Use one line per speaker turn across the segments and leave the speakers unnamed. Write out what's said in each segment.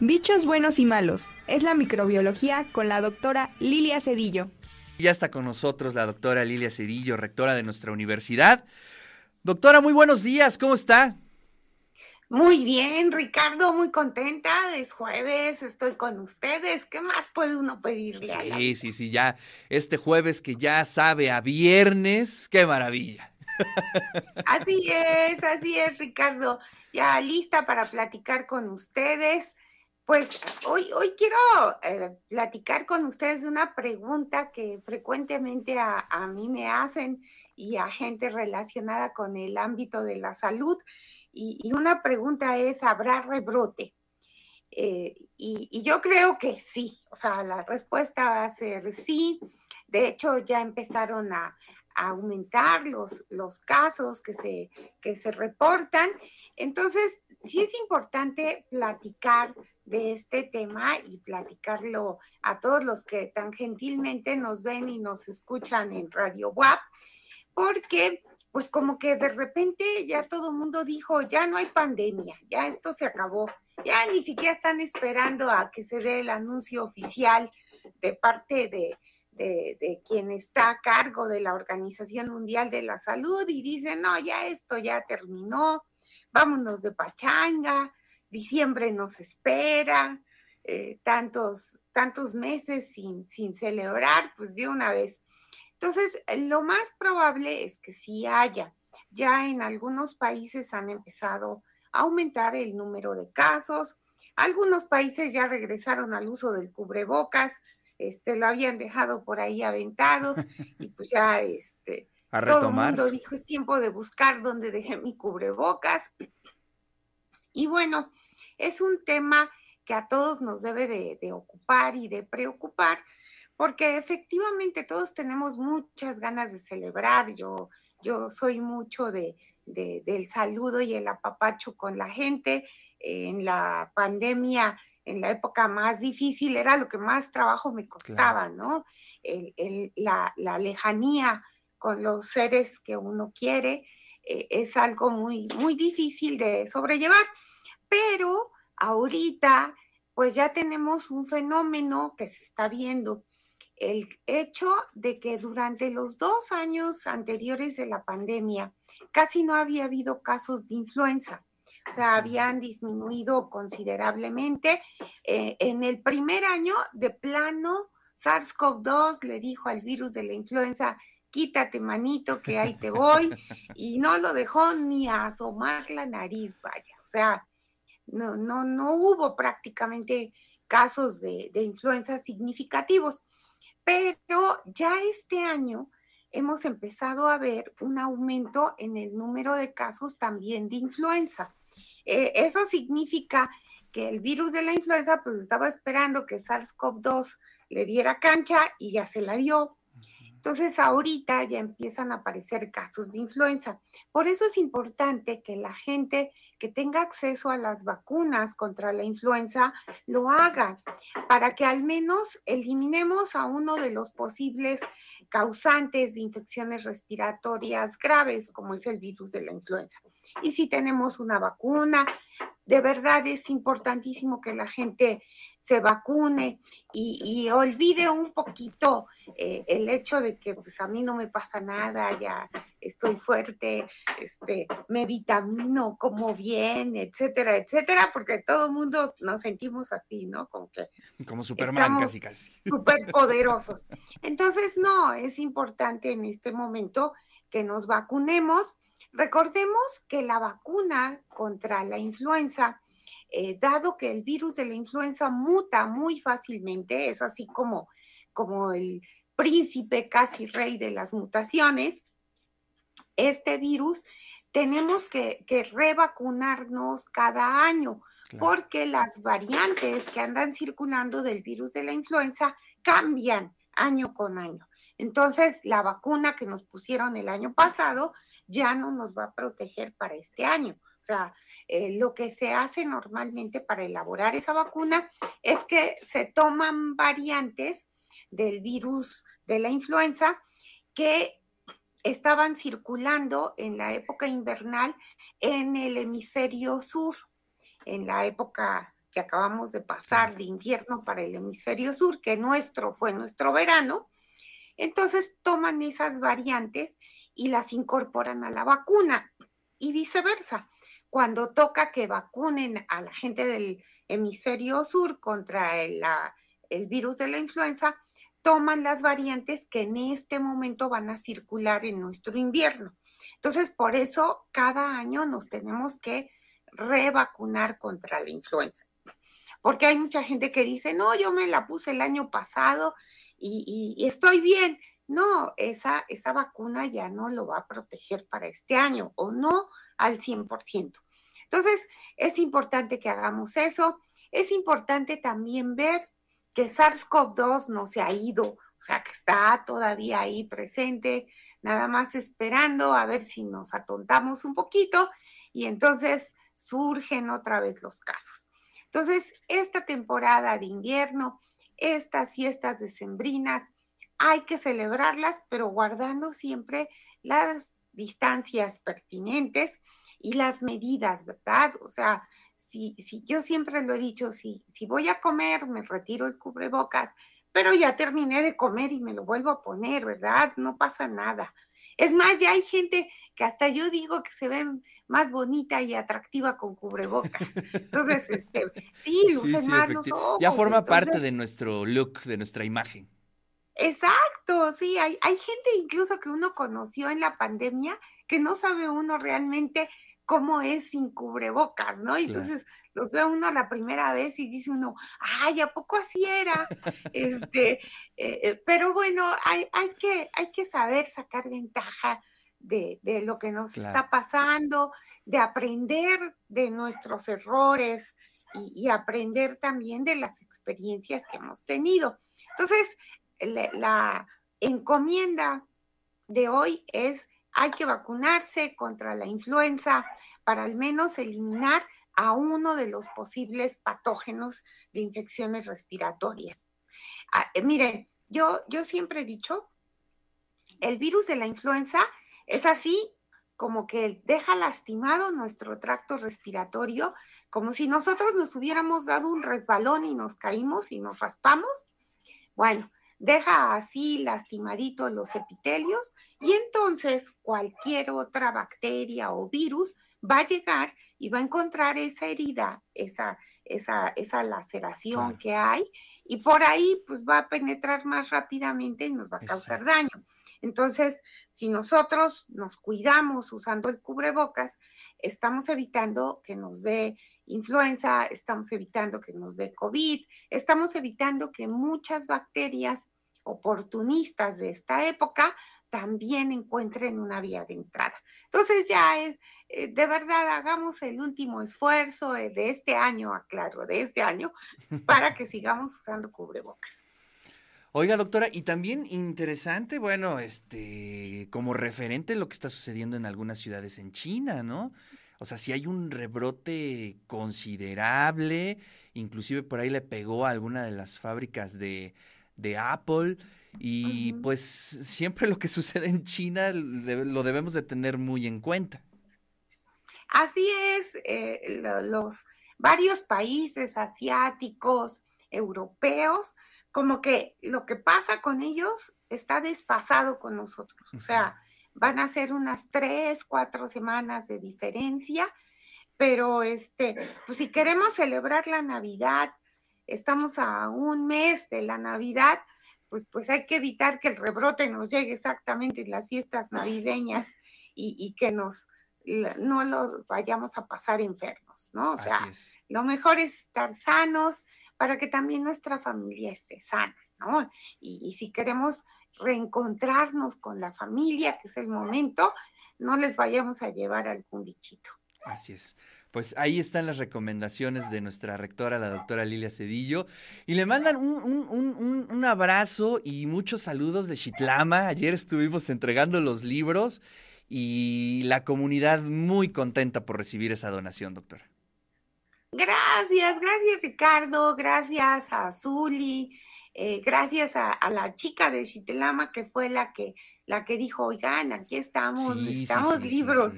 Bichos buenos y malos. Es la microbiología con la doctora Lilia Cedillo.
Ya está con nosotros la doctora Lilia Cedillo, rectora de nuestra universidad. Doctora, muy buenos días, ¿cómo está?
Muy bien, Ricardo, muy contenta. Es jueves, estoy con ustedes. ¿Qué más puede uno pedirle?
Sí, a sí, sí, ya. Este jueves que ya sabe a viernes, qué maravilla.
Así es, así es, Ricardo. Ya lista para platicar con ustedes. Pues hoy, hoy quiero eh, platicar con ustedes de una pregunta que frecuentemente a, mí me hacen y a gente relacionada con el ámbito de la salud. Y, una pregunta es, ¿habrá rebrote? Eh, y, yo creo que sí, o sea, la respuesta va a ser sí. De hecho, ya empezaron a, aumentar los, los casos que se, que se reportan. Entonces, sí es importante platicar de este tema y platicarlo a todos los que tan gentilmente nos ven y nos escuchan en Radio WAP, porque pues como que de repente ya todo el mundo dijo, ya no hay pandemia, ya esto se acabó, ya ni siquiera están esperando a que se dé el anuncio oficial de parte de, de, quien está a cargo de la Organización Mundial de la Salud y dicen, no, ya esto ya terminó, vámonos de pachanga, diciembre nos espera, eh, tantos, tantos meses sin, sin celebrar, pues de una vez. Entonces, lo más probable es que sí haya. Ya en algunos países han empezado a aumentar el número de casos. Algunos países ya regresaron al uso del cubrebocas, este, lo habían dejado por ahí aventado y pues ya este, todo el mundo dijo es tiempo de buscar dónde dejé mi cubrebocas. Y bueno, es un tema que a todos nos debe de, ocupar y de preocupar, porque efectivamente todos tenemos muchas ganas de celebrar. Yo, yo soy mucho de, del saludo y el apapacho con la gente. En la pandemia, en la época más difícil, era lo que más trabajo me costaba, ¿no? la, lejanía con los seres que uno quiere eh, es algo muy, muy difícil de sobrellevar pero ahorita pues ya tenemos un fenómeno que se está viendo, el hecho de que durante los dos años anteriores de la pandemia casi no había habido casos de influenza. O sea, habían disminuido considerablemente. Eh, en el primer año, de plano, SARS-CoV-2 le dijo al virus de la influenza, quítate manito que ahí te voy, y no lo dejó ni asomar la nariz, vaya. O sea, no, no, no hubo prácticamente casos de, influenza significativos, pero ya este año hemos empezado a ver un aumento en el número de casos también de influenza. Eh, eso significa que el virus de la influenza pues estaba esperando que SARS-CoV-2 le diera cancha y ya se la dio. Entonces, ahorita ya empiezan a aparecer casos de influenza. Por eso es importante que la gente que tenga acceso a las vacunas contra la influenza lo haga, para que al menos eliminemos a uno de los posibles causantes de infecciones respiratorias graves, como es el virus de la influenza. Y si tenemos una vacuna, de verdad es importantísimo que la gente se vacune y, olvide un poquito eh, el hecho de que pues a mí no me pasa nada, ya estoy fuerte, este, me vitamino, como bien, etcétera, etcétera, porque todo el mundo nos sentimos así, ¿no?
Como que como Superman casi casi.
Súper poderosos. Entonces, no, es importante en este momento que nos vacunemos Recordemos que la vacuna contra la influenza, eh, dado que el virus de la influenza muta muy fácilmente, es así como, como el príncipe casi rey de las mutaciones, este virus tenemos que, revacunarnos cada año, porque las variantes que andan circulando del virus de la influenza cambian año con año. Entonces, la vacuna que nos pusieron el año pasado ya no nos va a proteger para este año. O sea, eh, lo que se hace normalmente para elaborar esa vacuna es que se toman variantes del virus de la influenza que estaban circulando en la época invernal en el hemisferio sur, en la época que acabamos de pasar de invierno para el hemisferio sur, que nuestro fue nuestro verano, entonces toman esas variantes y las incorporan a la vacuna y viceversa. Cuando toca que vacunen a la gente del hemisferio sur contra el, el virus de la influenza, toman las variantes que en este momento van a circular en nuestro invierno. Entonces, por eso cada año nos tenemos que revacunar contra la influenza. Porque hay mucha gente que dice, no, yo me la puse el año pasado y, estoy bien. No, esa, esa vacuna ya no lo va a proteger para este año o no al 100%. Entonces, es importante que hagamos eso. Es importante también ver que SARS-CoV-2 no se ha ido, o sea, que está todavía ahí presente, nada más esperando a ver si nos atontamos un poquito y entonces surgen otra vez los casos. Entonces, esta temporada de invierno, estas fiestas decembrinas, hay que celebrarlas, pero guardando siempre las distancias pertinentes y las medidas, ¿verdad? O sea, si, si yo siempre lo he dicho, si, si voy a comer, me retiro el cubrebocas, pero ya terminé de comer y me lo vuelvo a poner, ¿verdad? No pasa nada. Es más, ya hay gente que hasta yo digo que se ve más bonita y atractiva con cubrebocas. Entonces, este, sí, lucen más los ojos.
Ya forma parte de nuestro look, de nuestra imagen.
Exacto, sí, hay, hay gente incluso que uno conoció en la pandemia que no sabe uno realmente cómo es sin cubrebocas, ¿no? Y entonces los ve uno la primera vez y dice uno, ay, ¿a poco así era? este, eh, eh, pero bueno, hay, hay, que, hay que saber sacar ventaja de, lo que nos está pasando, de aprender de nuestros errores y, aprender también de las experiencias que hemos tenido. Entonces, la encomienda de hoy es hay que vacunarse contra la influenza para al menos eliminar a uno de los posibles patógenos de infecciones respiratorias. Ah, eh, miren, yo, yo siempre he dicho, el virus de la influenza es así como que deja lastimado nuestro tracto respiratorio, como si nosotros nos hubiéramos dado un resbalón y nos caímos y nos raspamos. Bueno, deja así lastimaditos los epitelios y entonces cualquier otra bacteria o virus va a llegar y va a encontrar esa herida, esa, esa, esa laceración que hay, y por ahí pues va a penetrar más rápidamente y nos va a causar daño. Entonces, si nosotros nos cuidamos usando el cubrebocas, estamos evitando que nos dé influenza, estamos evitando que nos dé COVID, estamos evitando que muchas bacterias oportunistas de esta época también encuentren una vía de entrada. Entonces ya es, eh, de verdad, hagamos el último esfuerzo de, este año, aclaro, de este año, para que sigamos usando cubrebocas.
Oiga, doctora, y también interesante, bueno, este, como referente lo que está sucediendo en algunas ciudades en China, ¿no? O sea, si hay un rebrote considerable, inclusive por ahí le pegó a alguna de las fábricas de, de Apple. Y pues siempre lo que sucede en China lo debemos de tener muy en cuenta.
Así es, eh, los varios países asiáticos, europeos, como que lo que pasa con ellos está desfasado con nosotros. O sea, van a ser unas tres, cuatro semanas de diferencia, pero este, pues si queremos celebrar la Navidad, estamos a un mes de la Navidad, pues, pues hay que evitar que el rebrote nos llegue exactamente en las fiestas navideñas y, que nos no lo vayamos a pasar enfermos, ¿no? O sea, lo mejor es estar sanos para que también nuestra familia esté sana, ¿no? Y, y si queremos reencontrarnos con la familia, que es el momento, no les vayamos a llevar algún bichito.
Así es. Pues ahí están las recomendaciones de nuestra rectora, la doctora Lilia Cedillo. Y le mandan un, abrazo y muchos saludos de Chitlama. Ayer estuvimos entregando los libros y la comunidad muy contenta por recibir esa donación, doctora.
Gracias, gracias Ricardo, gracias a Zuli, eh, gracias a, la chica de Chitlama que fue la que, la que dijo, oigan, aquí estamos, necesitamos libros.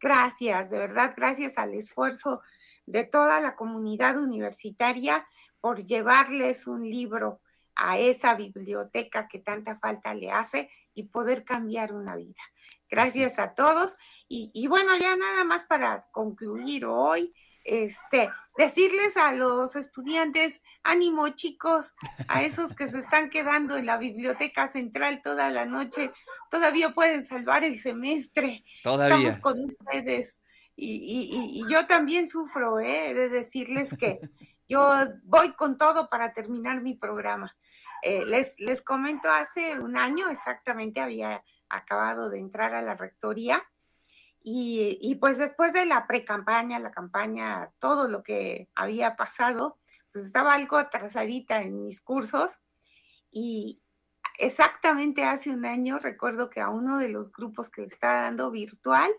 Gracias, de verdad, gracias al esfuerzo de toda la comunidad universitaria por llevarles un libro a esa biblioteca que tanta falta le hace y poder cambiar una vida. Gracias a todos. Y, bueno, ya nada más para concluir hoy, este, decirles a los estudiantes, ánimo chicos, a esos que se están quedando en la biblioteca central toda la noche, todavía pueden salvar el semestre.
Todavía.
Estamos con ustedes. Y, yo también sufro, ¿eh? de decirles que yo voy con todo para terminar mi programa. Eh, les, les comento, hace un año exactamente había acabado de entrar a la rectoría y, y pues después de la pre-campaña, la campaña, todo lo que había pasado, pues estaba algo atrasadita en mis cursos y exactamente hace un año recuerdo que a uno de los grupos que le estaba dando virtual,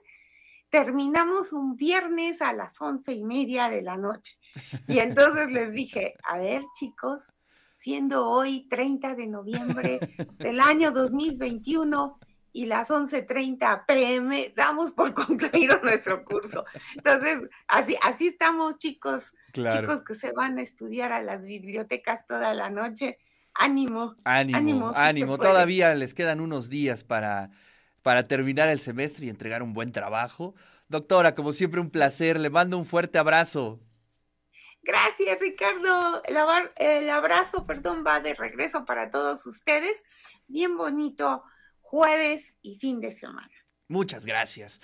terminamos un viernes a las once y media de la noche. Y entonces les dije, a ver chicos, siendo hoy 30 de noviembre del año 2021 y las 11.30 pm, damos por concluido nuestro curso. Entonces, así, así estamos chicos, chicos que se van a estudiar a las bibliotecas toda la noche. Ánimo.
Ánimo, ánimo. Todavía les quedan unos días para, para terminar el semestre y entregar un buen trabajo. Doctora, como siempre, un placer. Le mando un fuerte abrazo.
Gracias, Ricardo. El, abrazo, perdón, va de regreso para todos ustedes. Bien bonito jueves y fin de semana.
Muchas gracias.